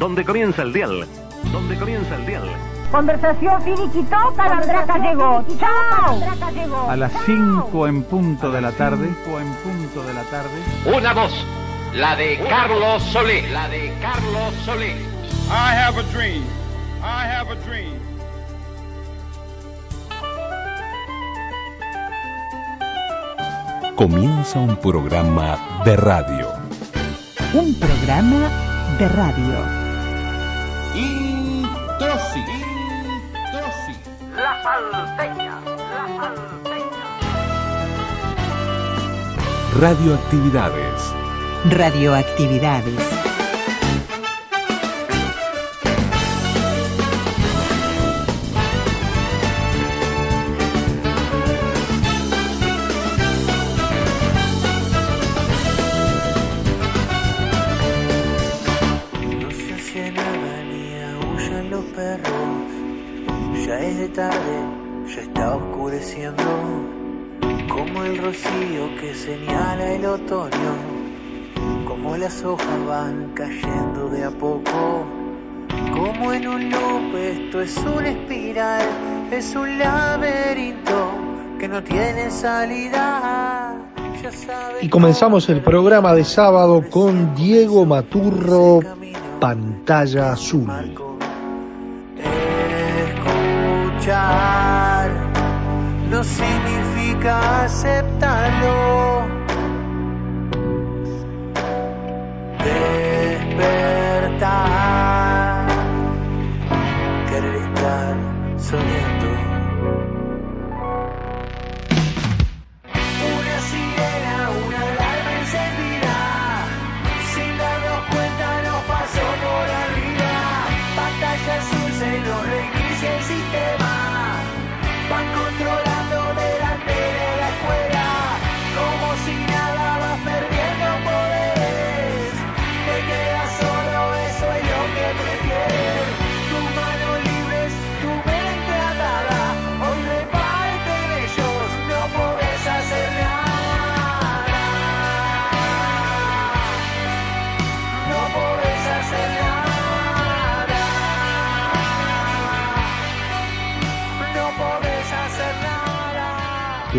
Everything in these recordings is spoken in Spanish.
donde comienza el dial, donde comienza el dial. Conversación finiquitó, Calandraca llegó. ¡Chao! A las 5 en punto de la tarde. en punto de la tarde. Una voz, la de Carlos Solé, la de Carlos Solé. I have a dream. I have a dream. Comienza un programa de radio. Un programa de radio. La salteña, la salteña. Radioactividades. Radioactividades. Que señala el otoño. Como las hojas van cayendo de a poco. Como en un loop, esto es una espiral, es un laberinto que no tiene salida. Y comenzamos el programa de sábado con Diego Maturro, Pantalla Azul. Escuchar no significa aceptarlo. Despertar, querer estar soñando.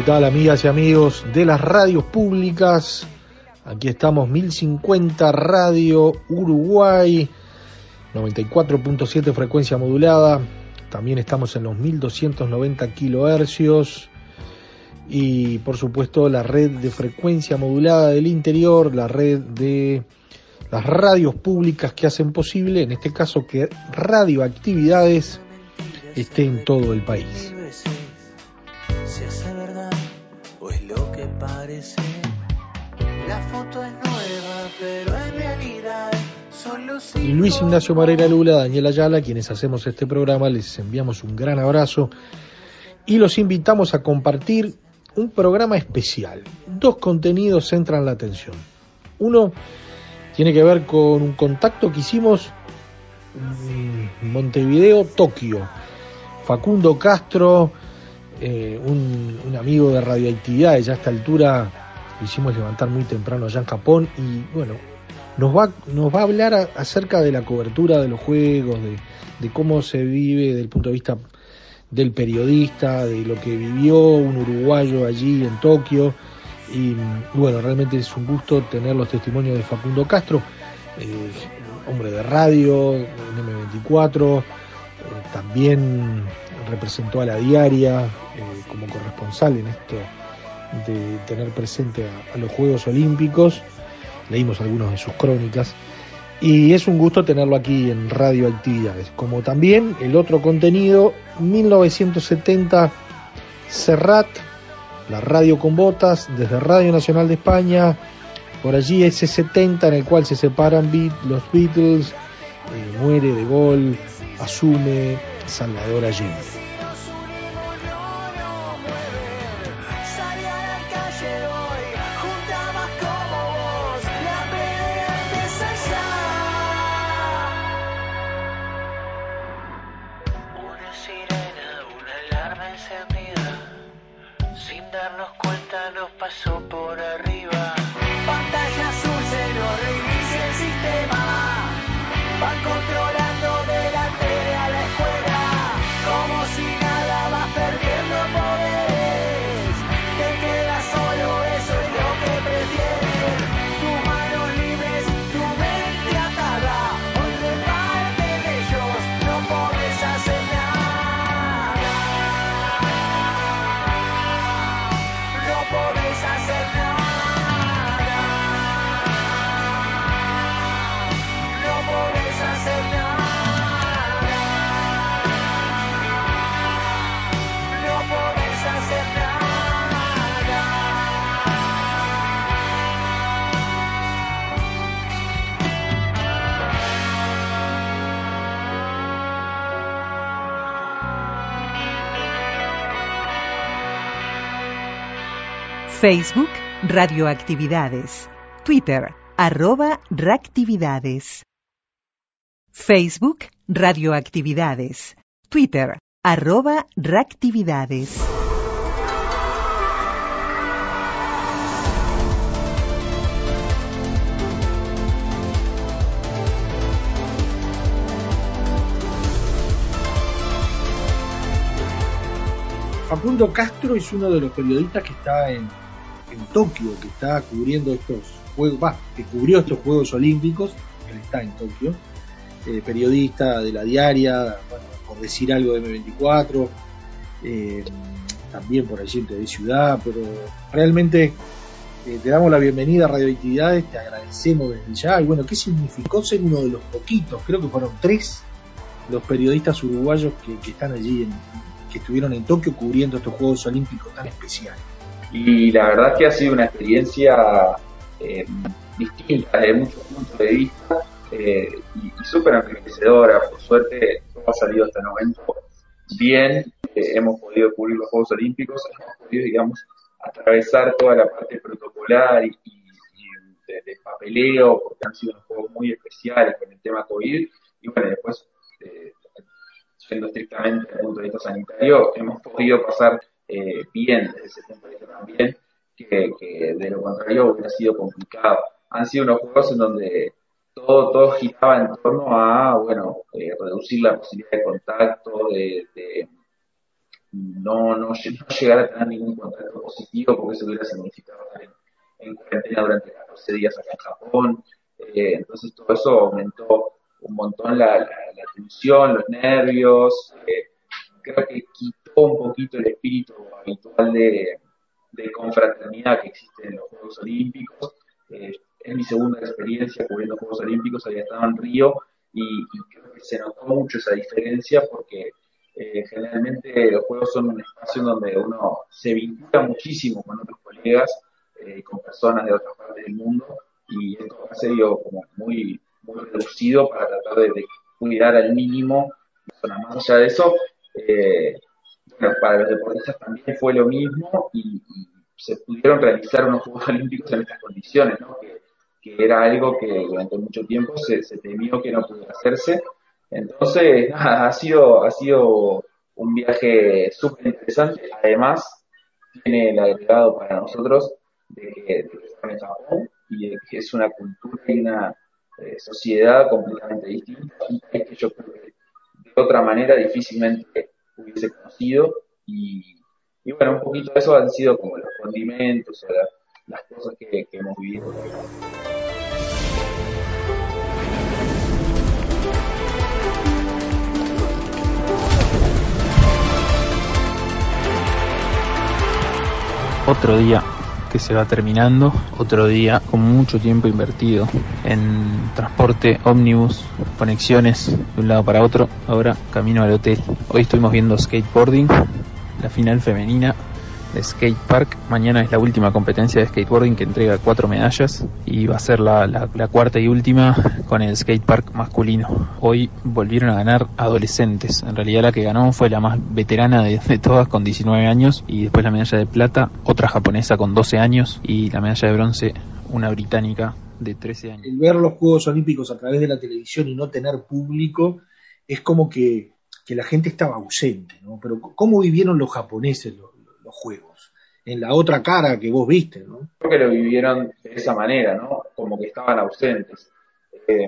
¿Qué tal amigas y amigos de las radios públicas? Aquí estamos 1050 Radio Uruguay, 94.7 frecuencia modulada. También estamos en los 1290 kilohercios. Y por supuesto la red de frecuencia modulada del interior, la red de las radios públicas que hacen posible, en este caso que radioactividades esté en todo el país. Parece. La foto es nueva, pero en realidad son los Y Luis Ignacio Marera Lula, Daniel Ayala, quienes hacemos este programa, les enviamos un gran abrazo y los invitamos a compartir un programa especial. Dos contenidos centran la atención. Uno tiene que ver con un contacto que hicimos en Montevideo, Tokio. Facundo Castro, eh, un, amigo de radioactividades, ya a esta altura hicimos levantar muy temprano allá en Japón y bueno, nos va, nos va a hablar acerca de la cobertura de los juegos, de, de cómo se vive desde el punto de vista del periodista, de lo que vivió un uruguayo allí en Tokio. Y mm, bueno, realmente es un gusto tener los testimonios de Facundo Castro, eh, hombre de radio, en M24, eh, también representó a la diaria eh, como corresponsal en esto de tener presente a, los Juegos Olímpicos. Leímos algunas de sus crónicas. Y es un gusto tenerlo aquí en Radio Actividades. Como también el otro contenido, 1970 Serrat, la radio con botas, desde Radio Nacional de España, por allí ese 70 en el cual se separan los Beatles, eh, muere de gol, asume Salvador Allende. Sin darnos cuenta nos pasó por arriba. Facebook Radioactividades. Twitter arroba reactividades. Facebook Radioactividades. Twitter arroba reactividades. Facundo Castro es uno de los periodistas que está en, en Tokio, que está cubriendo estos juegos, va, que cubrió estos Juegos Olímpicos, él está en Tokio, eh, periodista de la diaria, bueno, por decir algo de M24, eh, también por allí de Ciudad, pero realmente eh, te damos la bienvenida a Radioactividades, te agradecemos desde ya, y bueno, ¿qué significó ser uno de los poquitos? Creo que fueron tres los periodistas uruguayos que, que están allí, en, que estuvieron en Tokio cubriendo estos Juegos Olímpicos tan especiales. Y la verdad que ha sido una experiencia eh, distinta desde muchos puntos de vista eh, y, y súper enriquecedora. Por suerte, todo ha salido hasta el momento bien. Eh, hemos podido cubrir los Juegos Olímpicos, hemos podido, digamos, atravesar toda la parte protocolar y, y, de, papeleo, porque han sido unos juegos muy especiales con el tema COVID. Y bueno, después, eh, siendo estrictamente desde el punto de vista sanitario, hemos podido pasar eh, bien desde ese punto también, que, de lo contrario hubiera sido complicado. Han sido unos juegos en donde todo, todo giraba en torno a, bueno, eh, reducir la posibilidad de contacto, de, no, no, llegar a tener ningún contacto positivo, porque eso hubiera significado estar en, en cuarentena durante 14 días acá en Japón. Eh, entonces todo eso aumentó un montón la, tensión, los nervios. Eh, creo que un poquito el espíritu habitual de, de confraternidad que existe en los Juegos Olímpicos. Eh, es mi segunda experiencia cubriendo Juegos Olímpicos, había estado en Río y, creo que se notó mucho esa diferencia porque eh, generalmente los Juegos son un espacio donde uno se vincula muchísimo con otros colegas, eh, con personas de otras partes del mundo y esto ha sido como muy, muy reducido para tratar de, de cuidar al mínimo. Más allá de eso, eh, para los deportistas también fue lo mismo y, y, se pudieron realizar unos Juegos Olímpicos en estas condiciones, ¿no? que, era algo que durante mucho tiempo se, temió que no pudiera hacerse. Entonces, ha sido, ha sido un viaje súper interesante. Además, tiene el agregado para nosotros de que, de que estamos en Japón y que es una cultura y una eh, sociedad completamente distinta, país que yo creo de otra manera difícilmente hubiese conocido y, y bueno, un poquito de eso han sido como los condimentos o la, las cosas que, que hemos vivido. Otro día que se va terminando, otro día con mucho tiempo invertido en transporte, ómnibus, conexiones de un lado para otro, ahora camino al hotel. Hoy estuvimos viendo skateboarding, la final femenina de Skate Park. Mañana es la última competencia de skateboarding que entrega cuatro medallas y va a ser la, la, la, cuarta y última con el Skate Park masculino. Hoy volvieron a ganar adolescentes. En realidad la que ganó fue la más veterana de, todas con 19 años y después la medalla de plata, otra japonesa con 12 años y la medalla de bronce, una británica de 13 años. El ver los Juegos Olímpicos a través de la televisión y no tener público es como que, que la gente estaba ausente, ¿no? Pero ¿cómo vivieron los japoneses los, juegos? En la otra cara que vos viste, ¿no? Creo que lo vivieron de esa manera, ¿no? Como que estaban ausentes. Eh,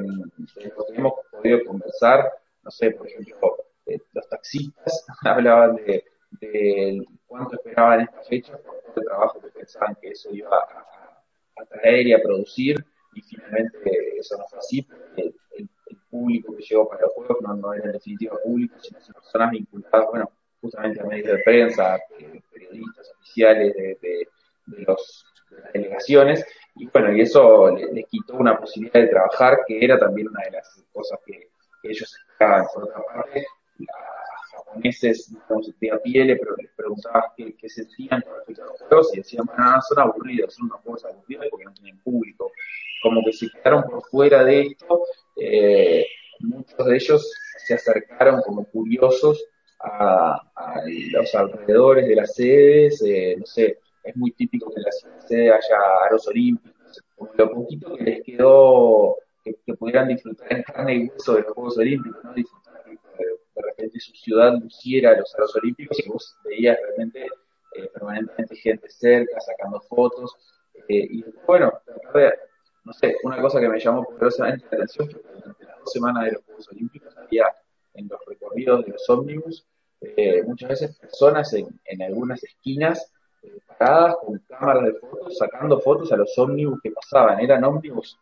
hemos podido conversar, no sé, por ejemplo, eh, los taxistas hablaban de, cuánto esperaban esta fecha por el trabajo que pensaban que eso iba a, traer y a producir y finalmente eso no fue así el, el público que llegó para los juegos no, no era en definitiva público, sino personas vinculadas, bueno, justamente a medios de prensa, periodistas oficiales de, de, de, los, de, las delegaciones, y bueno, y eso les, quitó una posibilidad de trabajar, que era también una de las cosas que, que ellos esperaban. Por otra parte, a japoneses digamos, de a pie les preguntaban qué, sentían con respecto a los juegos, y decían, bueno, son aburridos, son unos juegos aburridos porque no tienen público como que se quedaron por fuera de esto, eh, muchos de ellos se acercaron como curiosos a, a, los alrededores de las sedes, eh, no sé, es muy típico que en la sede haya aros olímpicos, lo poquito que les quedó que, pudieran disfrutar en carne y hueso de los Juegos Olímpicos, ¿no? disfrutar que de, repente su ciudad luciera los aros olímpicos y vos veías realmente eh, permanentemente gente cerca, sacando fotos, eh, y bueno, a ver, no sé, una cosa que me llamó poderosamente la atención que durante las dos semanas de los Juegos Olímpicos había en los recorridos de los ómnibus eh, muchas veces personas en, en algunas esquinas eh, paradas con cámaras de fotos, sacando fotos a los ómnibus que pasaban. Eran ómnibus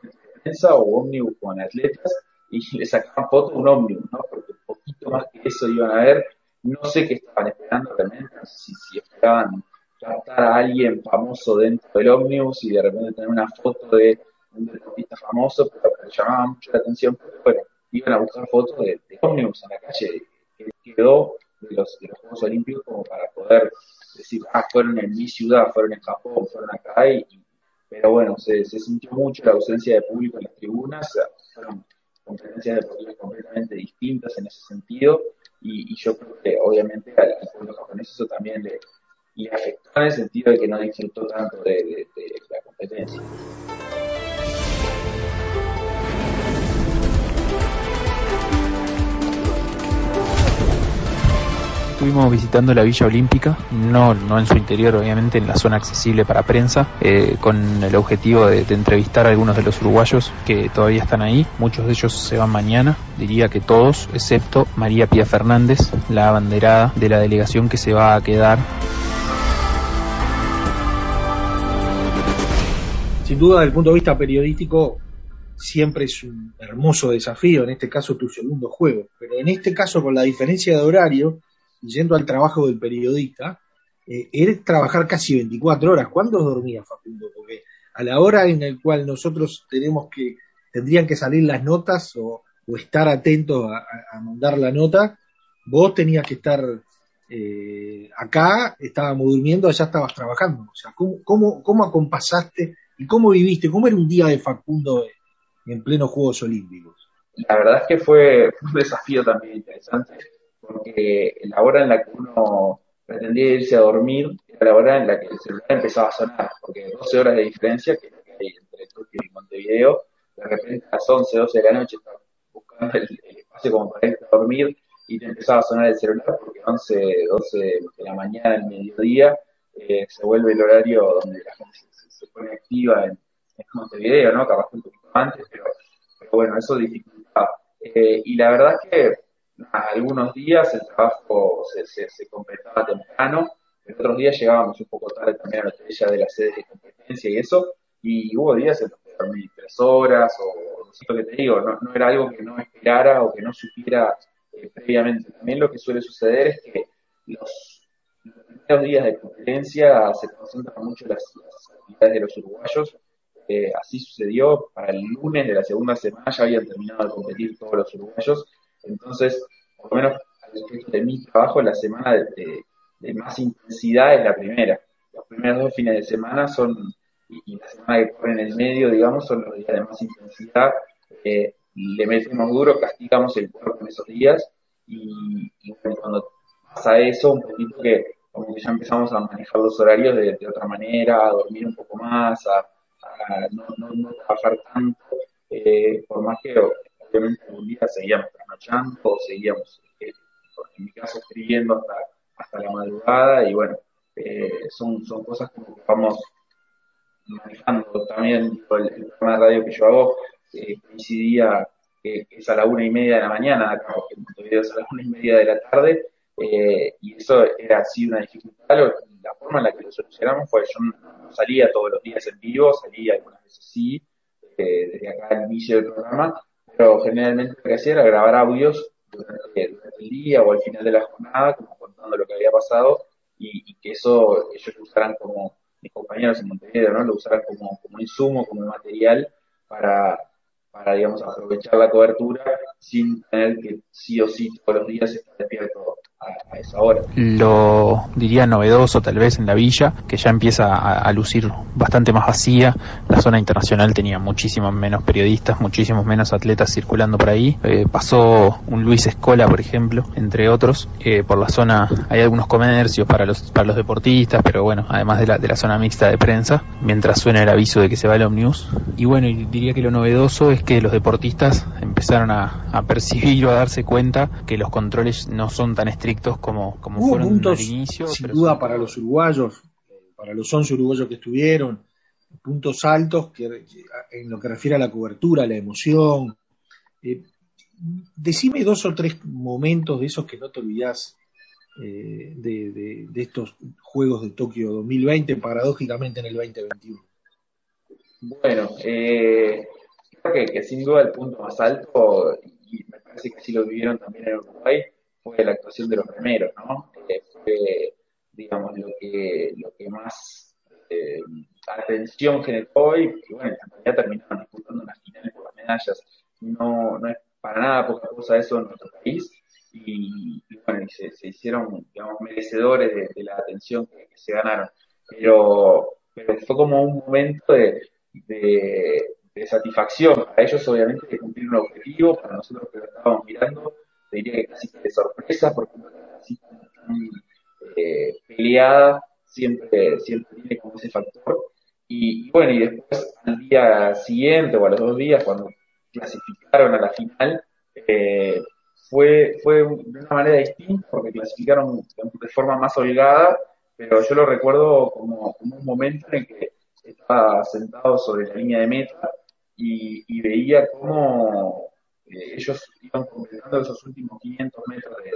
con prensa o ómnibus con atletas y le sacaban fotos a un ómnibus, ¿no? Porque un poquito más que eso iban a ver. No sé qué estaban esperando realmente, si, si esperaban captar a alguien famoso dentro del ómnibus y de repente tener una foto de un deportista famoso, pero que llamaba mucho la atención porque, bueno, iban a buscar fotos de, de ómnibus en la calle que quedó de los, de los Juegos Olímpicos como para poder decir, ah, fueron en mi ciudad, fueron en Japón, fueron acá, y, pero bueno, se, se sintió mucho la ausencia de público en las tribunas, fueron competencias deportivas completamente distintas en ese sentido, y, y yo creo que obviamente al, pueblo japonés eso también le, le afectó en el sentido de que no disfrutó tanto de, de, de la competencia. Estuvimos visitando la Villa Olímpica, no, no en su interior, obviamente, en la zona accesible para prensa, eh, con el objetivo de, de, entrevistar a algunos de los uruguayos que todavía están ahí. Muchos de ellos se van mañana, diría que todos, excepto María Pía Fernández, la abanderada de la delegación que se va a quedar. Sin duda, desde el punto de vista periodístico, siempre es un hermoso desafío, en este caso tu segundo juego, pero en este caso con la diferencia de horario, yendo al trabajo del periodista, eh, es trabajar casi 24 horas. ¿Cuándo dormía Facundo? Porque a la hora en la cual nosotros tenemos que, tendrían que salir las notas o, estar atentos a, mandar la nota, vos tenías que estar eh, acá, estábamos durmiendo, allá estabas trabajando. O sea, ¿cómo, cómo, cómo acompasaste y cómo viviste? ¿Cómo era un día de Facundo en plenos Juegos Olímpicos? La verdad es que fue un desafío también interesante porque la hora en la que uno pretendía irse a dormir era la hora en la que el celular empezaba a sonar, porque 12 horas de diferencia que hay entre Tokio y Montevideo, de repente a las 11, 12 de la noche estaba buscando el, el espacio como para irte a dormir y te empezaba a sonar el celular porque 11, 12 de la mañana, el mediodía, eh, se vuelve el horario donde la gente se, pone activa en, en, Montevideo, ¿no? Capaz un poquito antes, pero, pero bueno, eso dificulta. Eh, y la verdad que algunos días el trabajo se, se, completaba temprano, en otros días llegábamos un poco tarde también a la estrella de la sede de competencia y eso, y hubo días en los que dormí tres horas, o, lo que te digo, no, era algo que no esperara o que no supiera eh, previamente. También lo que suele suceder es que los, los primeros días de competencia se concentran mucho las, las actividades de los uruguayos, eh, así sucedió, para el lunes de la segunda semana ya habían terminado de competir todos los uruguayos, entonces, por lo menos respecto de mi trabajo, la semana de, más intensidad es la primera. Los primeros dos fines de semana son, y, la semana que corre en el medio, digamos, son los días de más intensidad. Eh, le metemos duro, castigamos el cuerpo en esos días, y, cuando pasa eso, un poquito que como que ya empezamos a manejar los horarios de, de otra manera, a dormir un poco más, a, a no, no, no, trabajar tanto, eh, por más que obviamente algún día seguíamos o seguíamos, eh, en mi caso, escribiendo hasta, hasta la madrugada y bueno, eh, son, son cosas que vamos manejando. También el, el, programa de radio que yo hago eh, coincidía que es a la una y media de la mañana acá en Montevideo es a la una y media de la tarde eh, y eso era así una dificultad. La forma en la que lo solucionamos fue yo no salía todos los días en vivo salía algunas veces sí eh, desde acá al inicio del programa pero generalmente lo que hacía era grabar audios durante, el día o al final de la jornada, como contando lo que había pasado, y, que eso ellos lo usaran como, mis compañeros en Montevideo, ¿no? Lo usaran como, como insumo, como material para, para, digamos, aprovechar la cobertura sin tener que sí o sí todos los días estar despierto lo diría novedoso tal vez en la villa, que ya empieza a, lucir bastante más vacía. La zona internacional tenía muchísimos menos periodistas, muchísimos menos atletas circulando por ahí. Eh, pasó un Luis Escola, por ejemplo, entre otros. Eh, por la zona hay algunos comercios para los, para los deportistas, pero bueno, además de la, de la zona mixta de prensa, mientras suena el aviso de que se va el Omnibus. Y bueno, diría que lo novedoso es que los deportistas empezaron a, a percibir o a darse cuenta que los controles no son tan estrictos como, como Hubo fueron puntos, al inicio. sin pero duda, para los uruguayos, para los 11 uruguayos que estuvieron, puntos altos que, en lo que refiere a la cobertura, a la emoción. Eh, decime dos o tres momentos de esos que no te olvidás eh, de, de- de estos Juegos de Tokio 2020, paradójicamente en el 2021. Bueno, eh, creo que, que sin duda el punto más alto, y me parece que así lo vivieron también en Uruguay, fue la actuación de los remeros, ¿no? Eh, fue, digamos, lo que, lo que más eh, atención generó y, y bueno, en realidad terminaron disputando una final por las medallas. No, no es para nada poca cosa eso en nuestro país y, bueno, y se, hicieron, digamos, merecedores de, la atención que, que se ganaron. Pero, pero fue como un momento de, de, de satisfacción para ellos, obviamente, de cumplir un objetivo, para nosotros que lo estábamos mirando, te diría que casi de sorpresa, porque tan, tan, eh, peleada siempre, siempre tiene como ese factor. Y, y bueno, y después al día siguiente o a los dos días, cuando clasificaron a la final, eh, fue, fue de una manera distinta, porque clasificaron de forma más holgada, pero yo lo recuerdo como, como un momento en el que estaba sentado sobre la línea de meta y, y veía cómo eh, ellos iban completando esos últimos 500 metros de,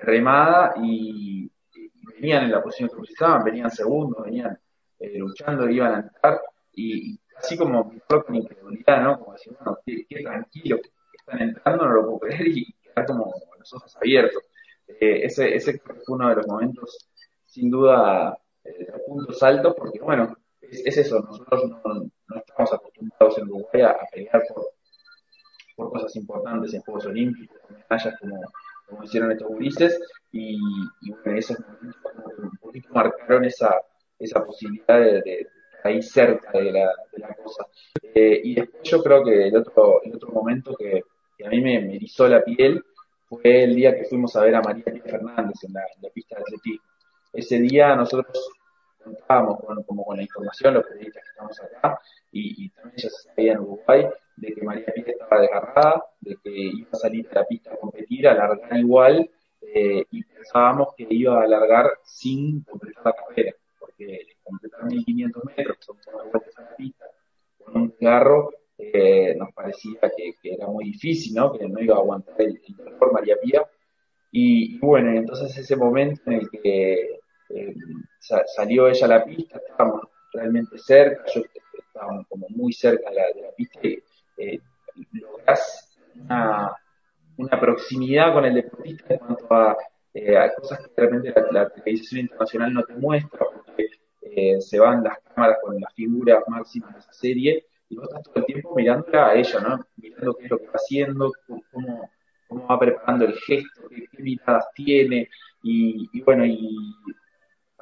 remada y, venían en la posición que estaban, venían segundos, venían eh, luchando, iban a entrar y, y así como mirarlo con incredulidad, ¿no? Como decir, bueno, qué, tranquilo están entrando, no lo puedo creer y quedar como con los ojos abiertos. Eh, ese, ese fue uno de los momentos, sin duda, eh, de puntos porque bueno, es, es eso, nosotros no, estamos acostumbrados en Uruguay a pelear por, por cosas importantes en Juegos Olímpicos, medallas como, como hicieron estos gurises, y, y bueno, esos momentos un poquito marcaron esa, esa posibilidad de, de ahí cerca de la, de la cosa. Eh, y después yo creo que el otro, el otro momento que, que a mí me, me erizó la piel fue el día que fuimos a ver a María Fernández en la, en la pista de atletismo. Ese día nosotros contábamos con, como con la información, los periodistas que estamos acá, y, y también ya se sabía en Uruguay, de que María Pía estaba desgarrada, de que iba a salir a la pista a competir, a largar igual, eh, y pensábamos que iba a alargar sin completar la carrera, porque completar 1500 metros, son cuatro vueltas a la pista, con un carro, eh, nos parecía que, que era muy difícil, ¿no? Que no iba a aguantar el, el dolor María Pía. Y, y bueno, entonces ese momento en el que eh, sa- salió ella a la pista, estábamos realmente cerca, yo estábamos como muy cerca de la, de la pista y eh, lográs una, una proximidad con el deportista en cuanto a, eh, a cosas que de repente la, la televisión internacional no te muestra, porque eh, se van las cámaras con las figuras máximas de esa serie y vos estás todo el tiempo mirándola a ella, ¿no? Mirando qué es lo que va haciendo, cómo, cómo va preparando el gesto, qué, qué miradas tiene y, y bueno, y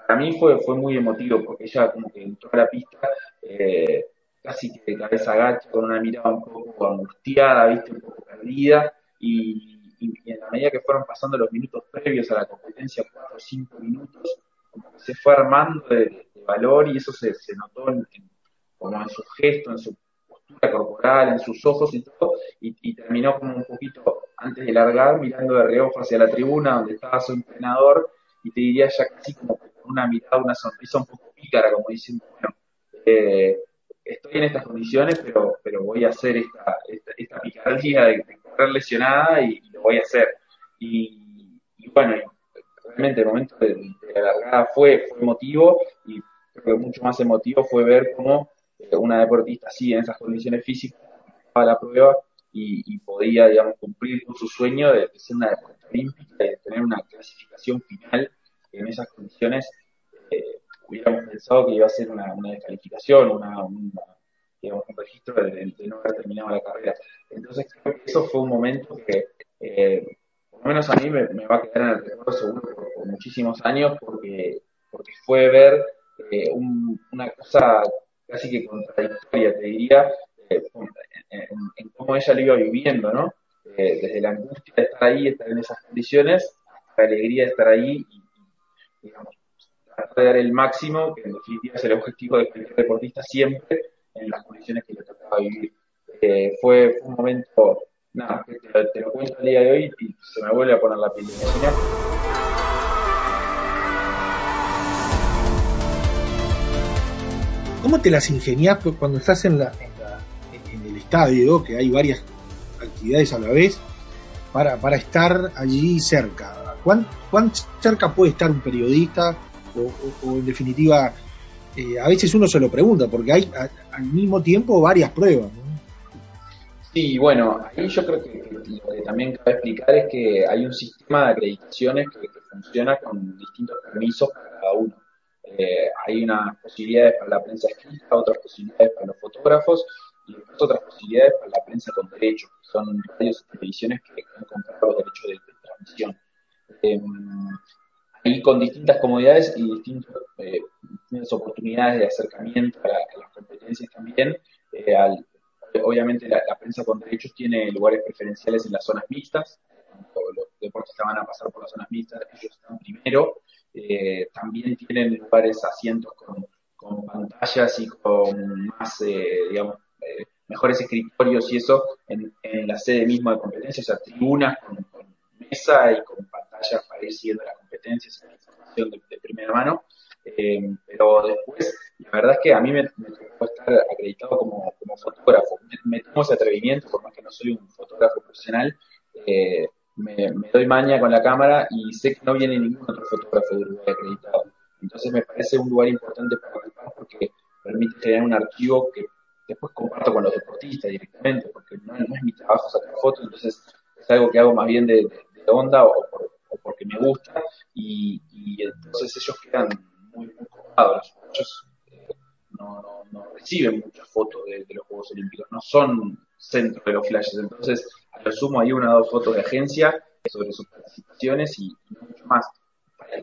para mí fue, fue muy emotivo porque ella como que entró a la pista eh, casi que de cabeza agacha, con una mirada un poco angustiada, viste, un poco perdida, y, y- y en la medida que fueron pasando los minutos previos a la competencia, cuatro o cinco minutos, como que se fue armando de, de valor y eso se, se notó en, en- como en su gesto, en su postura corporal, en sus ojos y todo, y, y terminó como un poquito antes de largar mirando de reojo hacia la tribuna donde estaba su entrenador y te diría ya casi como una mirada, una sonrisa un poco pícara, como diciendo, bueno, eh, estoy en estas condiciones, pero, pero voy a hacer esta, esta, esta picardía de, correr lesionada y, lo voy a hacer. Y, y bueno, realmente el momento de, de la largada fue, fue emotivo y creo que mucho más emotivo fue ver cómo eh, una deportista así en esas condiciones físicas a la prueba y, y podía, digamos, cumplir con su sueño de, ser una deportista olímpica y de tener una clasificación final en esas condiciones eh, hubiéramos pensado que iba a ser una, descalificación, una, digamos, un registro de, de no haber terminado la carrera. Entonces creo que eso fue un momento que, eh, por lo menos a mí me, va a quedar en el recuerdo seguro por, muchísimos años, porque, fue ver eh, un- una cosa casi que contradictoria, te diría, eh, en, en- cómo ella lo iba viviendo, ¿no? Eh, desde la angustia de estar ahí, estar en esas condiciones, la alegría de estar ahí y, digamos, tratar de dar el máximo, que en definitiva es el objetivo de cualquier deportista siempre, en las condiciones que le tocaba vivir. Eh, fue, un momento, nada, te, lo cuento el día de hoy y se me vuelve a poner la piel. ¿Cómo te las ingeniás pues, cuando estás en, en el estadio, que hay varias actividades a la vez, para, para estar allí cerca? ¿Cuán, cuán cerca puede estar un periodista? O, en definitiva, eh, a veces uno se lo pregunta, porque hay al mismo tiempo varias pruebas. ¿no? Sí, bueno, ahí yo creo que, lo que también cabe explicar es que hay un sistema de acreditaciones que, funciona con distintos permisos para cada uno. Eh, hay unas posibilidades para la prensa escrita, otras posibilidades para los fotógrafos y otras posibilidades para la prensa con derechos, que son radios y televisiones que han comprado los derechos de, transmisión. Eh, ahí con distintas comodidades y eh, distintas oportunidades de acercamiento a, a las competencias también. eh, al- obviamente la, la prensa con derechos tiene lugares preferenciales en las zonas mixtas. Los deportistas van a pasar por las zonas mixtas, ellos están primero. Eh, también tienen lugares, asientos con, con pantallas y con más, eh, digamos, eh, mejores escritorios y eso en, en la sede misma de competencia, o sea, tribunas con, con mesa y con pantallas para ir siguiendo las competencias la información de, de primera mano. Eh, pero después, la verdad es que a mí me, me tocó estar acreditado como, como fotógrafo. Me, me tomo ese atrevimiento, por más que no soy un fotógrafo profesional, eh, me, me doy maña con la cámara y sé que no viene ningún otro fotógrafo de Uruguay acreditado. Entonces me parece un lugar importante para ocupar porque permite generar un archivo que después comparto con los deportistas directamente, porque no, no es mi trabajo sacar fotos, entonces es algo que hago más bien de, de- de onda o, por- porque me gusta y, entonces ellos quedan muy, muy copados. Ellos eh, no, reciben muchas fotos de, los Juegos Olímpicos, no son centro de los flashes, entonces a lo sumo hay una o dos fotos de agencia sobre sus participaciones y, y mucho más.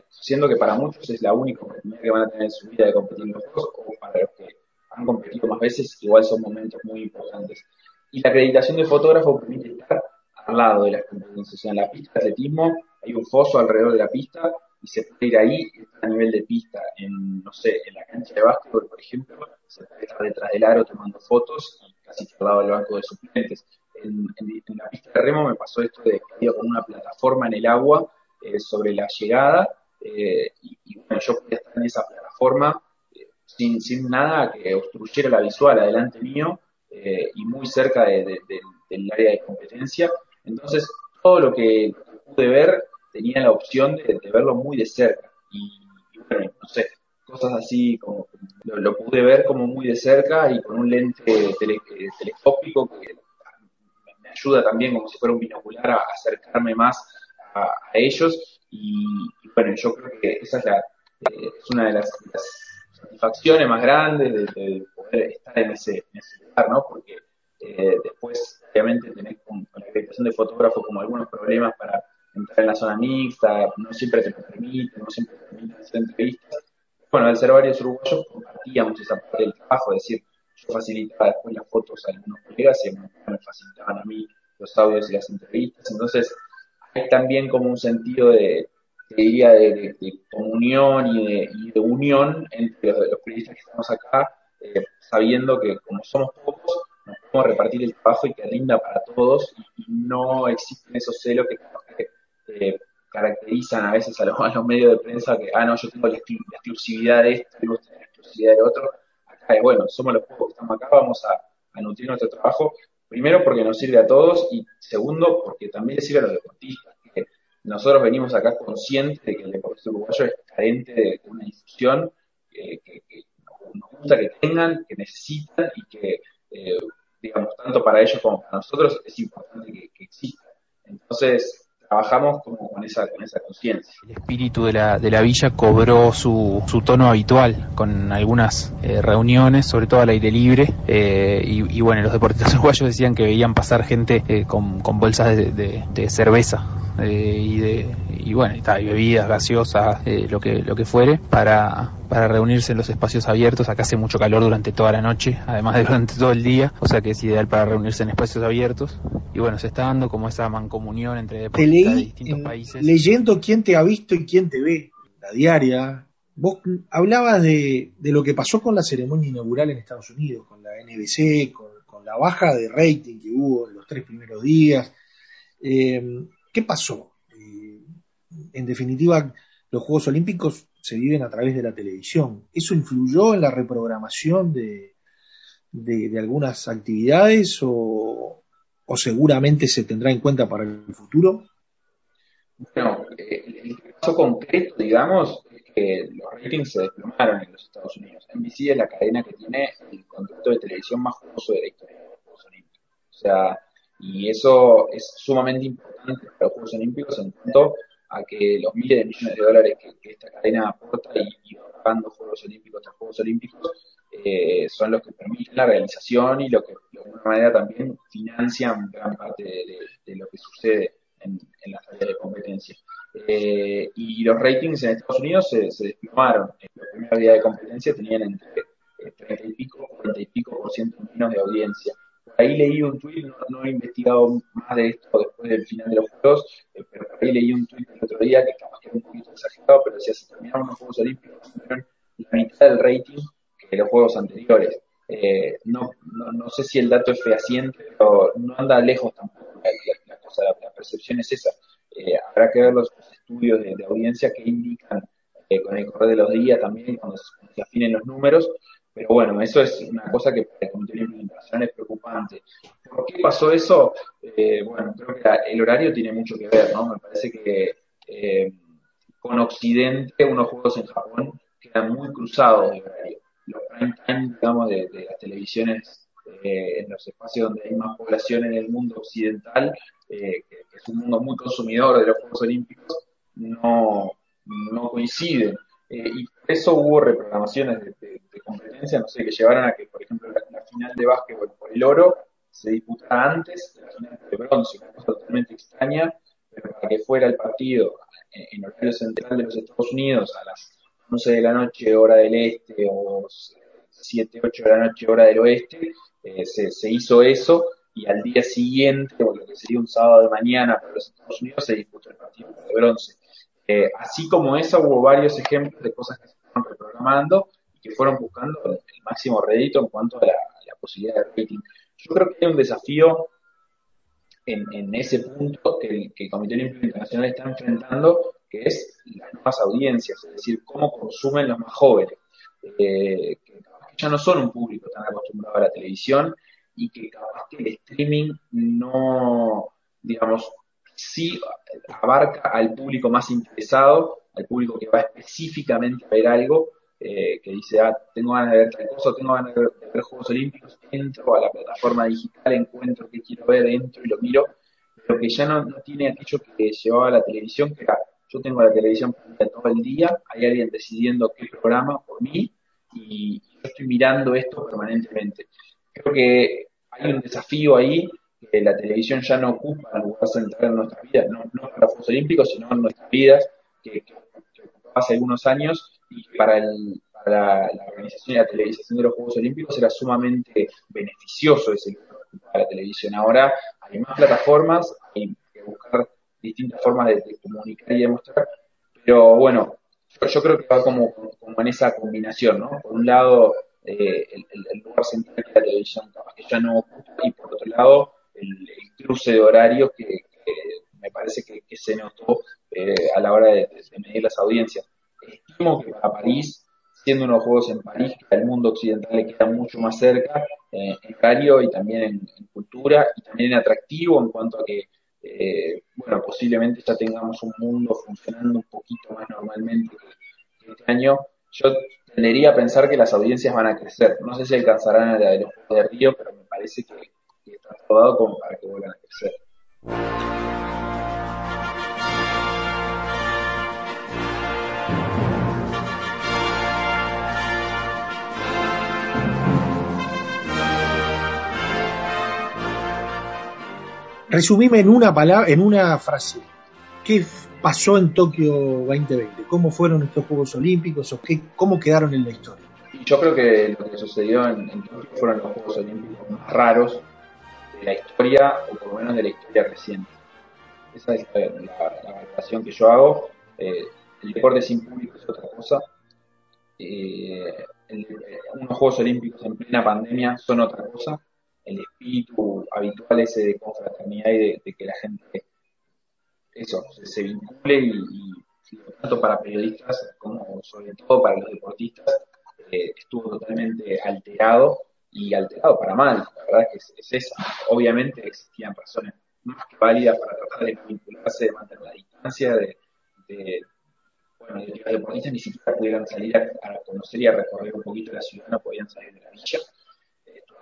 Siendo que para muchos es la única oportunidad que van a tener en su vida de competir en los Juegos, o para los que han competido más veces, igual son momentos muy importantes. Y la acreditación de fotógrafo permite estar al lado de las competencias. O sea, en la pista de atletismo hay un foso alrededor de la pista y se puede ir ahí a nivel de pista. En, no sé, en la cancha de básquetbol, por ejemplo, se puede estar detrás del aro tomando fotos y casi al lado del banco de suplentes. En, en- en la pista de remo me pasó esto de que como una plataforma en el agua eh, sobre la llegada eh, y, y bueno, yo podía estar en esa plataforma eh, sin, sin nada que obstruyera la visual adelante mío eh, y muy cerca de- de- de- del área de competencia. Entonces, todo lo que pude ver tenía la opción de, verlo muy de cerca. Y, bueno, no sé, cosas así como lo, pude ver como muy de cerca y con un lente eh, telescópico que me, ayuda también como si fuera un binocular a acercarme más a, ellos. Y, bueno, yo creo que esa es, la, eh, es una de las, satisfacciones más grandes de, de poder estar en ese, lugar, ¿no? Porque eh, después, obviamente, tenés con, con la acreditación de fotógrafo como algunos problemas para entrar en la zona mixta, no siempre te lo permiten, no siempre te permiten hacer entrevistas. Bueno, al ser varios uruguayos compartíamos esa parte del trabajo, es decir, yo facilitaba después las fotos a algunos colegas y me facilitaban a mí los audios y las entrevistas, entonces hay también como un sentido de, te diría, de, de- comunión y de, y de unión entre los, periodistas que estamos acá, eh, sabiendo que como somos pocos, nos podemos repartir el trabajo y que rinda para todos y, y no existen esos celos que, que, eh, caracterizan a veces a los, a los medios de prensa que, ah, no, yo tengo la, exclu- la exclusividad de esto tenés la exclusividad de otro. Acá, es bueno, somos los pocos que estamos acá, vamos a, a nutrir nuestro trabajo, primero porque nos sirve a todos y segundo porque también le sirve a los deportistas. que nosotros venimos acá conscientes de que el deporte uruguayo es carente de, una difusión eh, que, nos gusta que tengan, que necesitan y que, eh, digamos, tanto para ellos como para nosotros es importante que exista. Entonces, trabajamos como con esa, con esa conciencia. El espíritu de la, de la villa cobró su, su tono habitual con algunas eh, reuniones, sobre todo al aire libre, eh, y, bueno, los deportistas uruguayos decían que veían pasar gente eh, con, con, bolsas de, de, de cerveza y de y bueno, está, y bebidas gaseosas, lo que lo que fuere, para, para reunirse en los espacios abiertos. Acá hace mucho calor durante toda la noche, además de durante todo el día, o sea que es ideal para reunirse en espacios abiertos. Y bueno, se está dando como esa mancomunión entre deportistas países. Leyendo quién te ha visto y quién te ve, la diaria. Vos hablabas de, de lo que pasó con la ceremonia inaugural en Estados Unidos, con la NBC, con, con la baja de rating que hubo en los tres primeros días. Eh, ¿Qué pasó? Eh, en definitiva, los Juegos Olímpicos se viven a través de la televisión. ¿Eso influyó en la reprogramación de, de, de algunas actividades o, o, seguramente se tendrá en cuenta para el futuro? Bueno, eh, el caso concreto, digamos, es que los ratings se desplomaron en los Estados Unidos. NBC es la cadena que tiene el contrato de televisión más famoso de la historia de los Juegos Olímpicos. O sea, y eso es sumamente importante para los Juegos Olímpicos en cuanto a que los miles de millones de dólares que, esta cadena aporta y, y pagando Juegos Olímpicos tras Juegos Olímpicos eh, son los que permiten la realización y lo que de alguna manera también financian gran parte de lo que sucede en, las áreas de competencia. Eh, y los ratings en Estados Unidos se, se desplomaron. En los primeros días de competencia tenían entre eh, 30 y pico, 40 y pico por ciento menos de audiencia ahí leí un tuit, no, he investigado más de esto después del final de los juegos, eh, pero por ahí leí un tuit el otro día que capaz que era un poquito exagerado, pero decía, se terminaron los Juegos Olímpicos, la mitad del rating que los Juegos anteriores. Eh, no, no, no, sé si el dato es fehaciente, pero no anda lejos tampoco la, la, la cosa, la, la, percepción es esa. Eh, habrá que ver los, estudios de, audiencia que indican eh, con el correr de los días también, cuando se, afinen los números, pero bueno, eso es una cosa que para el Comité de Implementación es preocupante. ¿Por qué pasó eso? Eh, bueno, creo que el horario tiene mucho que ver, ¿no? Me parece que eh, con Occidente, unos juegos en Japón quedan muy cruzados de horario. Los prime time, digamos, de las televisiones eh, en los espacios donde hay más población en el mundo occidental, eh, que, es un mundo muy consumidor de los Juegos Olímpicos, no, no coinciden. Eh, y por eso hubo reprogramaciones de, competencia, no sé, que llevaron a que, por ejemplo, la, la, final de básquetbol por el oro se disputara antes de la final de bronce, una cosa totalmente extraña, pero para que fuera el partido en, en horario central de los Estados Unidos a las 11 de la noche, hora del este, o 7, 8 de la noche, hora del oeste, eh, se, se hizo eso, y al día siguiente, o lo que sería un sábado de mañana para los Estados Unidos, se disputó el partido de bronce. Eh, así como eso, hubo varios ejemplos de cosas que se fueron reprogramando y que fueron buscando el máximo rédito en cuanto a la, posibilidad de rating. Yo creo que hay un desafío en, en ese punto que el, que el Comité Olímpico Internacional está enfrentando, que es las nuevas audiencias, es decir, cómo consumen los más jóvenes, eh, ya no son un público tan acostumbrado a la televisión y que capaz que el streaming no, digamos, sí abarca al público más interesado, al público que va específicamente a ver algo, eh, que dice, ah, tengo ganas de ver tal cosa, tengo ganas de ver, Juegos Olímpicos, entro a la plataforma digital, encuentro que quiero ver, entro y lo miro, pero que ya no, no tiene aquello que llevaba la televisión, que era, yo tengo la televisión todo el día, hay alguien decidiendo qué programa por mí, y yo estoy mirando esto permanentemente. Creo que hay un desafío ahí que la televisión ya no ocupa el lugar central en nuestras vidas, no, no para los Juegos Olímpicos, sino en nuestras vidas, que, que hace algunos años, y para, la, organización y la televisación de los Juegos Olímpicos era sumamente beneficioso ese lugar para la televisión. Ahora hay más plataformas, hay que buscar distintas formas de comunicar y demostrar, pero bueno, yo, yo, creo que va como, como en esa combinación, ¿no? Por un lado, eh, el, el, lugar central de la televisión que ya no ocupa, y por otro lado, el, el cruce de horarios que, que me parece que, se notó eh, a la hora de, de, medir las audiencias. Estimo que para París, siendo unos juegos en París, que al mundo occidental le queda mucho más cerca eh, en horario y también en, en, cultura y también en atractivo en cuanto a que, eh, bueno, posiblemente ya tengamos un mundo funcionando un poquito más normalmente que, este año. Yo tendería a pensar que las audiencias van a crecer. No sé si alcanzarán a la de los Juegos de Río, pero me parece que, está todo como para que vuelvan a crecer. Resumime en una palabra, en una frase. ¿Qué pasó en Tokio 2020? ¿Cómo fueron estos Juegos Olímpicos o qué, cómo quedaron en la historia? Yo creo que lo que sucedió en, Tokio fueron los Juegos Olímpicos más raros de la historia, o por lo menos de la historia reciente. Esa es la, la- valoración que yo hago. Eh, el deporte sin público es otra cosa. Eh, eh, unos Juegos Olímpicos en plena pandemia son otra cosa. El espíritu habitual ese de confraternidad y de, que la gente eso, se, vincule y, tanto para periodistas como sobre todo para los deportistas eh, estuvo totalmente alterado y alterado para mal. La verdad es que es, es esa. Obviamente existían razones más que válidas para tratar de vincularse, de mantener la distancia, de, bueno, los deportistas ni siquiera pudieran salir a, a conocer y a recorrer un poquito la ciudad, no podían salir de la villa.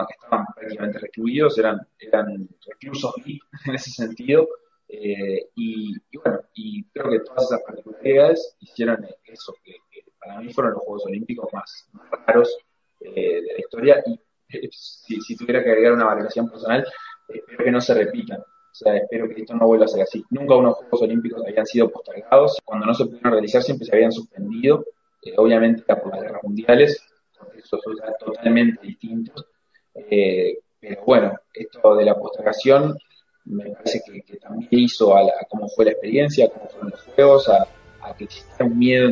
Eh, estaban- prácticamente recluidos, eran, eran reclusos en ese sentido. Eh, y, y bueno, y creo que todas esas particularidades hicieron eso, que, que para mí fueron los Juegos Olímpicos más, más raros eh, de la historia. Y eh, si, si tuviera que agregar una valoración personal, espero que no se repitan. O sea, espero que esto no vuelva a ser así. Nunca unos Juegos Olímpicos habían sido postergados. Cuando no se pudieron realizar, siempre se habían suspendido. Eh, obviamente por las guerras mundiales, ya totalmente distintos. Eh, pero bueno, esto de la postergación me parece que, también hizo a, la- a cómo fue la experiencia, a cómo fueron los juegos, a, que existiera un miedo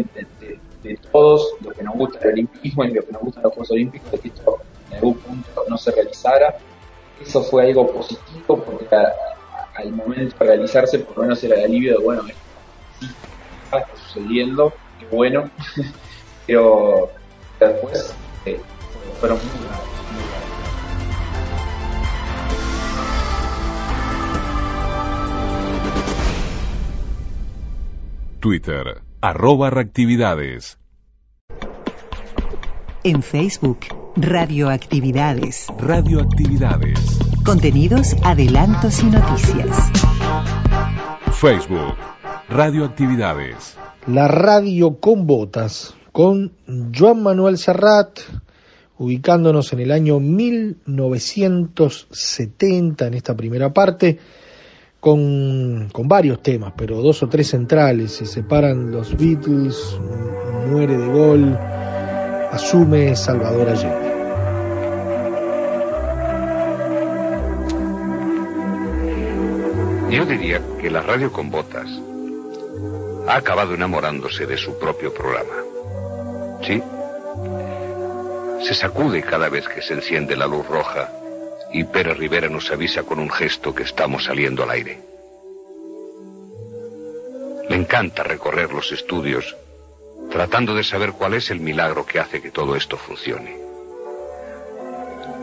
de, todos, lo que nos gusta el olimpismo y lo que nos gustan los Juegos Olímpicos, de que esto en algún punto no se realizara. Eso fue algo positivo porque a- al momento de realizarse, por lo menos era el alivio de, bueno, esto sí está sucediendo, qué bueno, pero después eh, fueron muy Twitter, arroba reactividades. En Facebook, Radioactividades. Radioactividades. Contenidos, adelantos y noticias. Facebook, Radioactividades. La radio con botas, con Joan Manuel Serrat, ubicándonos en el año 1970 en esta primera parte, con, con varios temas, pero dos o tres centrales. Se separan los Beatles, muere de gol, asume Salvador Allende. Yo diría que la radio con botas ha acabado enamorándose de su propio programa. ¿Sí? Se sacude cada vez que se enciende la luz roja y Pérez Rivera nos avisa con un gesto que estamos saliendo al aire. Le encanta recorrer los estudios tratando de saber cuál es el milagro que hace que todo esto funcione.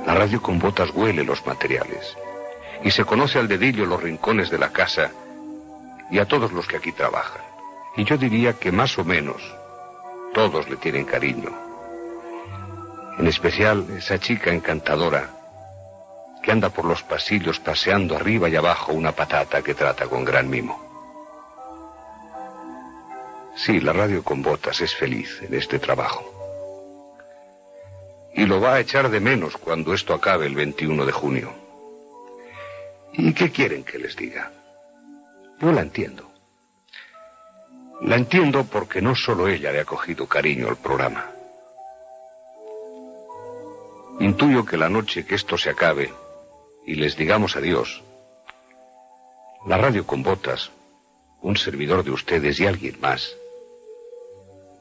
La radio con botas huele los materiales y se conoce al dedillo los rincones de la casa y a todos los que aquí trabajan. Y yo diría que más o menos todos le tienen cariño. En especial esa chica encantadora que anda por los pasillos paseando arriba y abajo una patata que trata con gran mimo. Sí, la radio con botas es feliz en este trabajo. Y lo va a echar de menos cuando esto acabe el 21 de junio. ¿Y qué quieren que les diga? Yo la entiendo. La entiendo porque no solo ella le ha cogido cariño al programa. Intuyo que la noche que esto se acabe y les digamos adiós, la radio con botas, un servidor de ustedes y alguien más,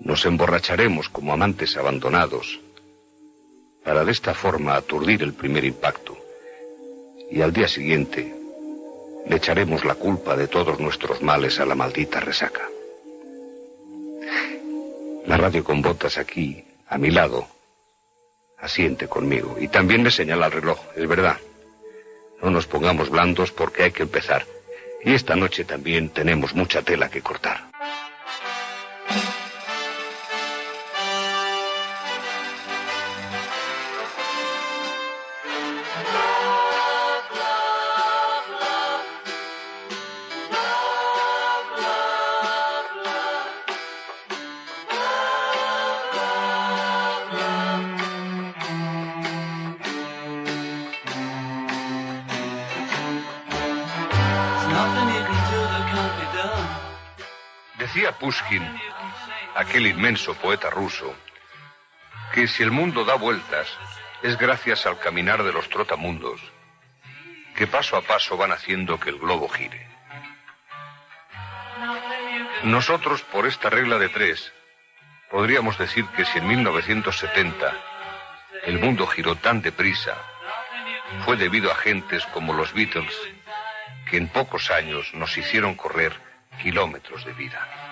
nos emborracharemos como amantes abandonados para de esta forma aturdir el primer impacto y al día siguiente le echaremos la culpa de todos nuestros males a la maldita resaca. La radio con botas aquí, a mi lado, asiente conmigo y también me señala el reloj, es verdad. No nos pongamos blandos porque hay que empezar. Y esta noche también tenemos mucha tela que cortar. Aquel inmenso poeta ruso, que si el mundo da vueltas es gracias al caminar de los trotamundos, que paso a paso van haciendo que el globo gire. Nosotros, por esta regla de tres, podríamos decir que si en 1970 el mundo giró tan deprisa, fue debido a gentes como los Beatles, que en pocos años nos hicieron correr kilómetros de vida.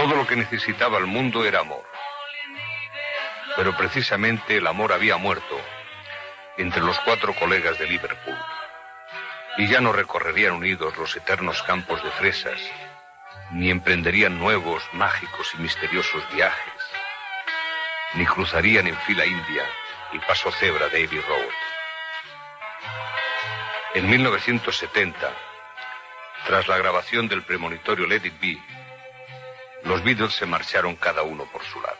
Todo lo que necesitaba el mundo era amor. Pero precisamente el amor había muerto entre los cuatro colegas de Liverpool. Y ya no recorrerían unidos los eternos campos de fresas, ni emprenderían nuevos, mágicos y misteriosos viajes, ni cruzarían en fila india el paso cebra de Abbey Road. En 1970, tras la grabación del premonitorio Let It Be, los Beatles se marcharon cada uno por su lado.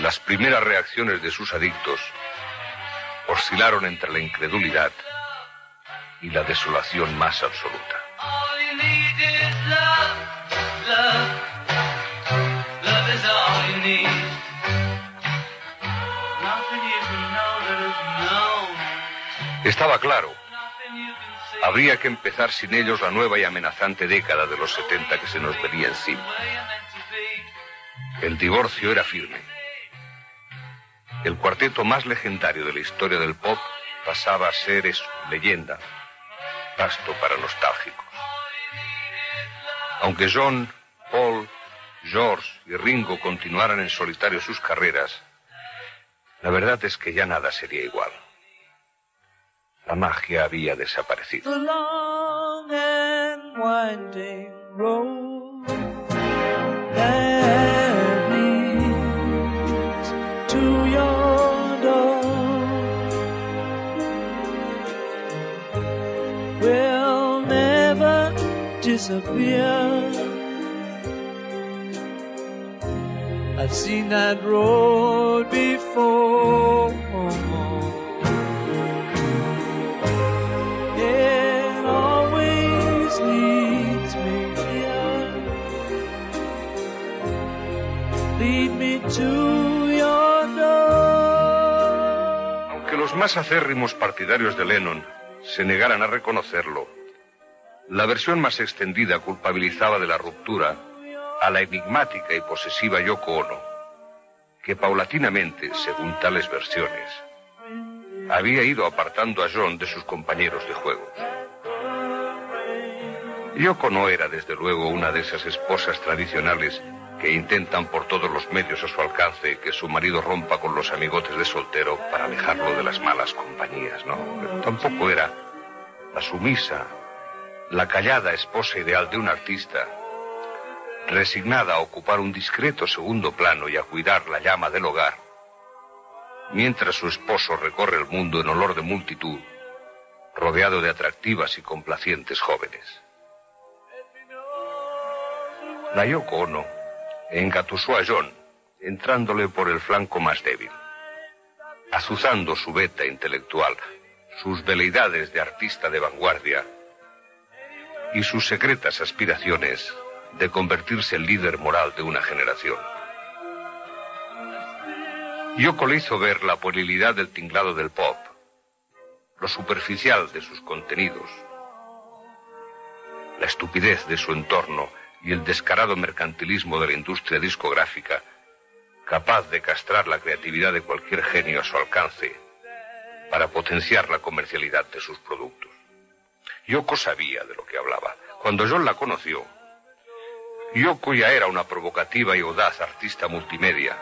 Las primeras reacciones de sus adictos oscilaron entre la incredulidad y la desolación más absoluta. Estaba claro. Habría que empezar sin ellos la nueva y amenazante década de los 70 que se nos venía encima. El divorcio era firme. El cuarteto más legendario de la historia del pop pasaba a ser leyenda, pasto para nostálgicos. Aunque John, Paul, George y Ringo continuaran en solitario sus carreras, la verdad es que ya nada sería igual. La magia había desaparecido. The long and winding road that leads to your door will never disappear. I've seen that road before. Más acérrimos partidarios de Lennon se negaran a reconocerlo, la versión más extendida culpabilizaba de la ruptura a la enigmática y posesiva Yoko Ono, que paulatinamente, según tales versiones, había ido apartando a John de sus compañeros de juego. Yoko no era, desde luego, una de esas esposas tradicionales que intentan por todos los medios a su alcance que su marido rompa con los amigotes de soltero para alejarlo de las malas compañías, no. Tampoco era la sumisa, la callada esposa ideal de un artista, resignada a ocupar un discreto segundo plano y a cuidar la llama del hogar, mientras su esposo recorre el mundo en olor de multitud, rodeado de atractivas y complacientes jóvenes. La Yoko Ono engatusó a John, entrándole por el flanco más débil, azuzando su beta intelectual, sus veleidades de artista de vanguardia y sus secretas aspiraciones de convertirse en líder moral de una generación. Yoko le hizo ver la puerilidad del tinglado del pop, lo superficial de sus contenidos, la estupidez de su entorno y el descarado mercantilismo de la industria discográfica, capaz de castrar la creatividad de cualquier genio a su alcance para potenciar la comercialidad de sus productos. Yoko sabía de lo que hablaba. Cuando John la conoció, Yoko ya era una provocativa y audaz artista multimedia.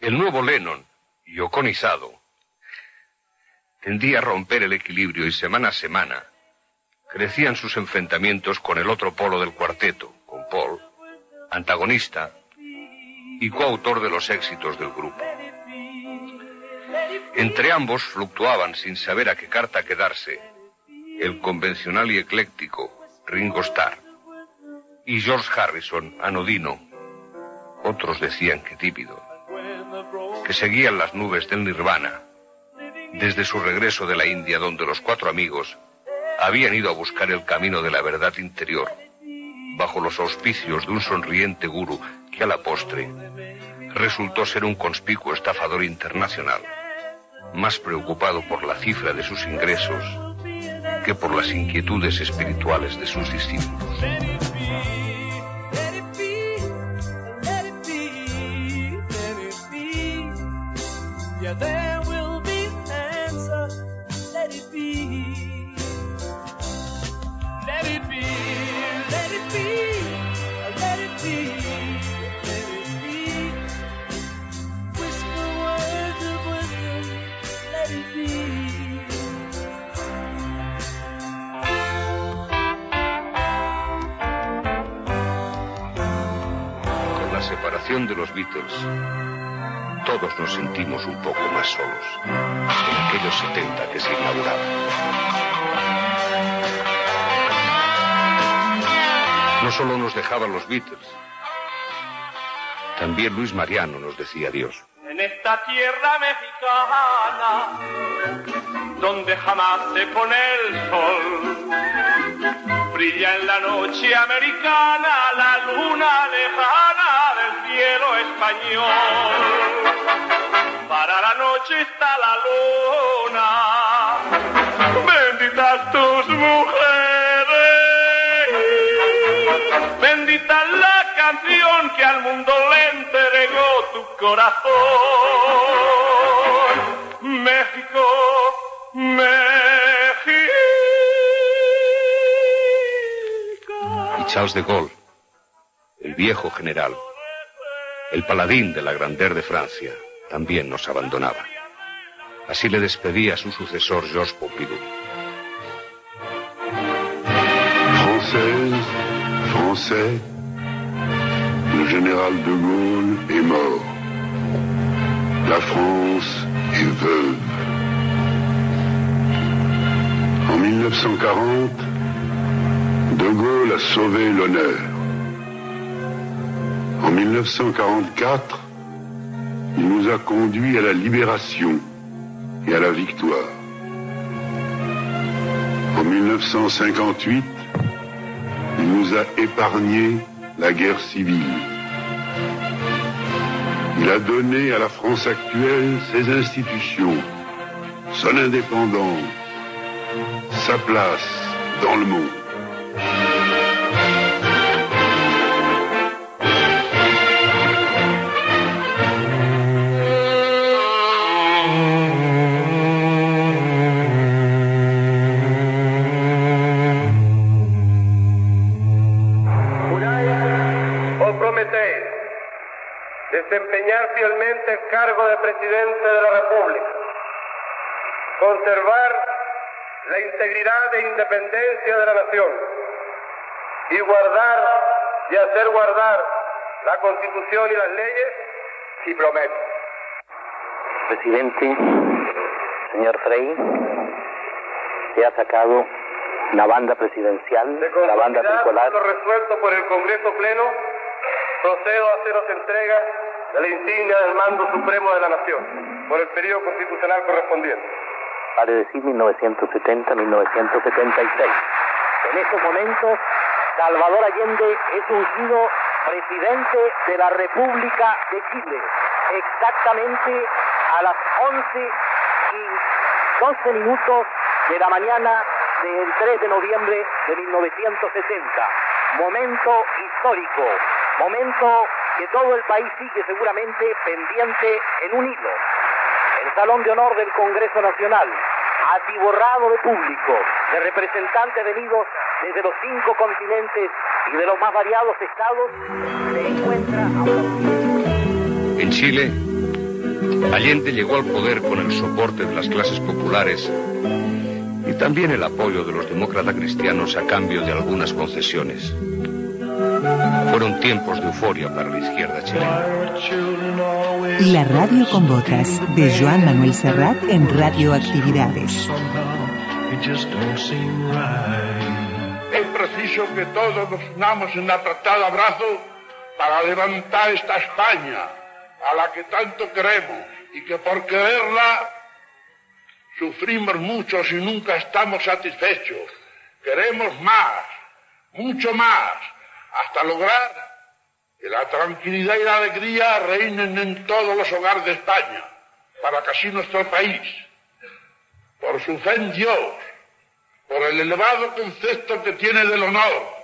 El nuevo Lennon, yoconizado, tendía a romper el equilibrio y semana a semana crecían sus enfrentamientos con el otro polo del cuarteto, Paul, antagonista y coautor de los éxitos del grupo. Entre ambos fluctuaban sin saber a qué carta quedarse el convencional y ecléctico Ringo Starr y George Harrison, anodino, otros decían que tímido, que seguían las nubes del nirvana desde su regreso de la India, donde los cuatro amigos habían ido a buscar el camino de la verdad interior, bajo los auspicios de un sonriente guru que a la postre resultó ser un conspicuo estafador internacional, más preocupado por la cifra de sus ingresos que por las inquietudes espirituales de sus discípulos. Separación de los Beatles, todos nos sentimos un poco más solos en aquellos 70 que se inauguraban. No solo nos dejaban los Beatles, también Luis Mariano nos decía adiós. En esta tierra mexicana, donde jamás se pone el sol, brilla en la noche americana la luna lejana cielo español. Para la noche está la luna, benditas tus mujeres, bendita la canción que al mundo le entregó tu corazón. México, México. Y Charles de Gaulle, el viejo general, el paladín de la grandeur de Francia, también nos abandonaba. Así le despedía a su sucesor Georges Pompidou. Française, Français, le général de Gaulle est mort. La France est veuve. En 1940, de Gaulle a sauvé l'honneur. En 1944, il nous a conduits à la libération et à la victoire. En 1958, il nous a épargné la guerre civile. Il a donné à la France actuelle ses institutions, son indépendance, sa place dans le monde. El cargo de presidente de la República, conservar la integridad e independencia de la nación y guardar y hacer guardar la Constitución y las leyes? Y prometo. Presidente, señor Frey, que ha sacado la banda presidencial, la banda tricolor. resuelto por el Congreso Pleno, procedo a haceros entrega de la insignia del mando supremo de la nación por el periodo constitucional correspondiente. vale decir 1970-1976. En estos momentos, Salvador Allende es ungido presidente de la República de Chile, exactamente a las 11 y 12 minutos de la mañana del 3 de noviembre de 1970. Momento histórico, momento que todo el país sigue seguramente pendiente en un hilo. El Salón de Honor del Congreso Nacional, atiborrado de público, de representantes venidos desde los cinco continentes y de los más variados estados, se encuentra a En Chile, Allende llegó al poder con el soporte de las clases populares y también el apoyo de los demócratas cristianos a cambio de algunas concesiones. Fueron tiempos de euforia para la izquierda chilena. La radio con botas de Joan Manuel Serrat en Radioactividades. Es preciso que todos nos unamos en apretado abrazo para levantar esta España a la que tanto queremos y que por quererla Sufrimos muchos y nunca estamos satisfechos. Queremos más, mucho más, hasta lograr que la tranquilidad y la alegría reinen en todos los hogares de España, para que así nuestro país, por su fe en Dios, por el elevado concepto que tiene del honor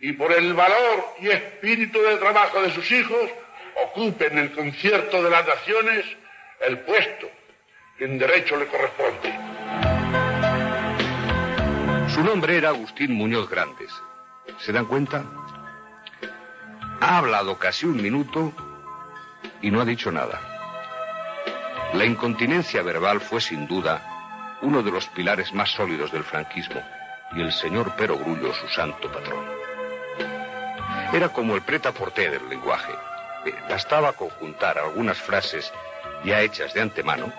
y por el valor y espíritu de trabajo de sus hijos, ocupe en el concierto de las naciones el puesto que en derecho le corresponde. Su nombre era Agustín Muñoz Grandes. ¿Se dan cuenta? Ha hablado casi un minuto y no ha dicho nada. La incontinencia verbal fue sin duda uno de los pilares más sólidos del franquismo y el señor Perogrullo su santo patrón. Era como el preta porté del lenguaje. Eh, Bastaba conjuntar algunas frases ya hechas de antemano,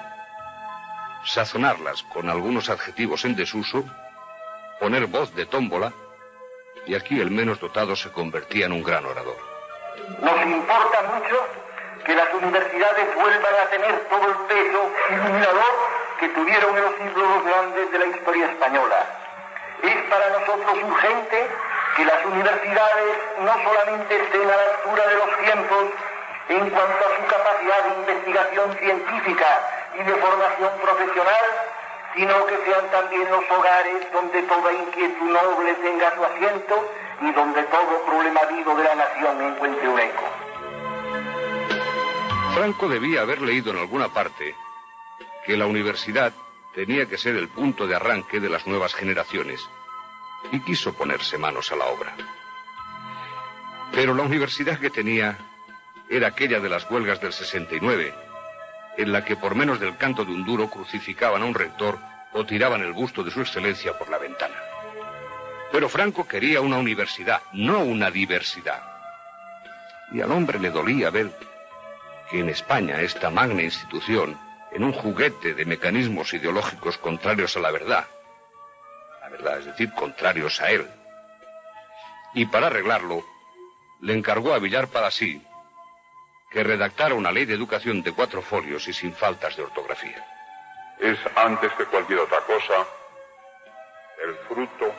sazonarlas con algunos adjetivos en desuso, poner voz de tómbola, y aquí el menos dotado se convertía en un gran orador. Nos importa mucho que las universidades vuelvan a tener todo el peso iluminador que tuvieron en los siglos grandes de la historia española. Es para nosotros urgente que las universidades no solamente estén a la altura de los tiempos en cuanto a su capacidad de investigación científica y de formación profesional, sino que sean también los hogares donde toda inquietud noble tenga su asiento y donde todo problema vivo de la nación encuentre un eco. Franco debía haber leído en alguna parte que la universidad tenía que ser el punto de arranque de las nuevas generaciones y quiso ponerse manos a la obra. Pero la universidad que tenía era aquella de las huelgas del 69, en la que por menos del canto de un duro crucificaban a un rector o tiraban el busto de su excelencia por la ventana. Pero Franco quería una universidad, no una diversidad. Y al hombre le dolía ver que en España esta magna institución, en un juguete de mecanismos ideológicos contrarios a la verdad, la verdad, es decir, contrarios a él, y para arreglarlo, le encargó a Villar para sí que redactara una ley de educación de cuatro folios y sin faltas de ortografía. Es antes que cualquier otra cosa el fruto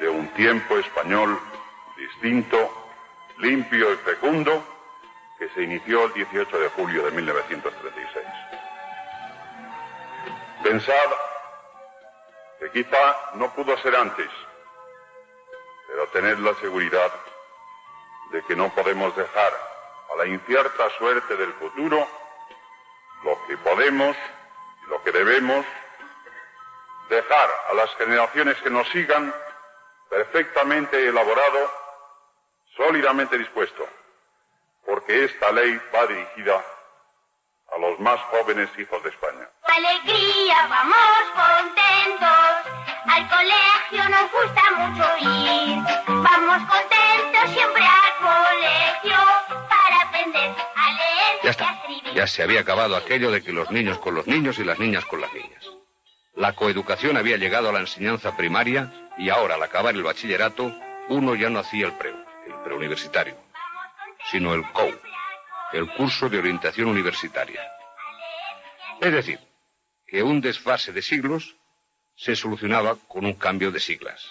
de un tiempo español distinto, limpio y fecundo que se inició el 18 de julio de 1936. Pensad que quizá no pudo ser antes, pero tened la seguridad de que no podemos dejar a la incierta suerte del futuro lo que podemos y lo que debemos dejar a las generaciones que nos sigan perfectamente elaborado, sólidamente dispuesto, porque esta ley va dirigida a los más jóvenes hijos de España. Alegría, vamos contentos. Al colegio nos gusta mucho ir. Vamos contentos siempre al colegio para aprender a leer Ya está. Ya se había acabado aquello de que los niños con los niños y las niñas con las niñas. La coeducación había llegado a la enseñanza primaria y ahora, al acabar el bachillerato, uno ya no hacía el preu, el preuniversitario, sino el COU, el curso de orientación universitaria. Es decir, que un desfase de siglos se solucionaba con un cambio de siglas.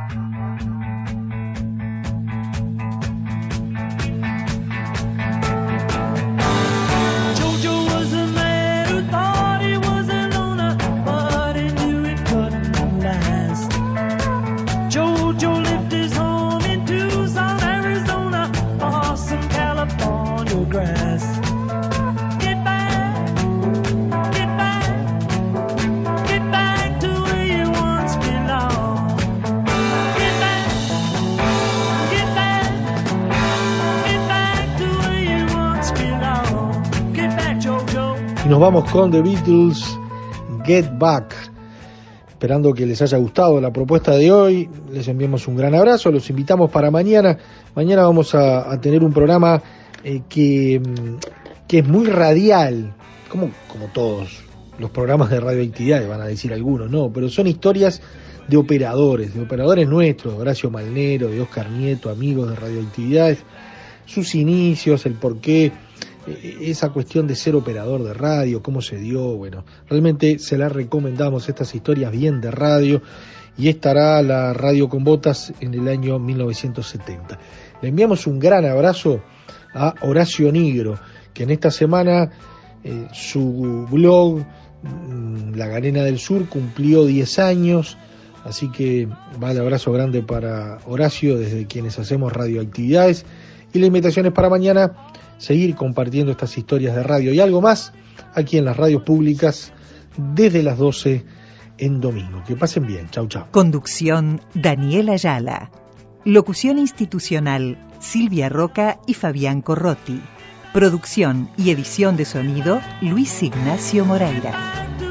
Nos vamos con The Beatles, Get Back. Esperando que les haya gustado la propuesta de hoy, les enviamos un gran abrazo, los invitamos para mañana. Mañana vamos a, tener un programa eh, que, mm, que es muy radial, como, como todos los programas de radioactividad, van a decir algunos, no, pero son historias de operadores, de operadores nuestros, Horacio Malnero, de Oscar Nieto, amigos de radioactividades, sus inicios, el porqué, esa cuestión de ser operador de radio, cómo se dio, bueno, realmente se la recomendamos estas historias bien de radio y estará la radio con botas en el año 1970. Le enviamos un gran abrazo a Horacio Nigro, que en esta semana eh, su blog mm, La Garena del Sur cumplió 10 años, así que va el abrazo grande para Horacio desde quienes hacemos radioactividades y la invitación es para mañana seguir compartiendo estas historias de radio y algo más aquí en las radios públicas desde las 12 en domingo. Que pasen bien. Chau, chau. Conducción Daniela Ayala. Locución institucional Silvia Roca y Fabián Corrotti. Producción y edición de sonido Luis Ignacio Moreira.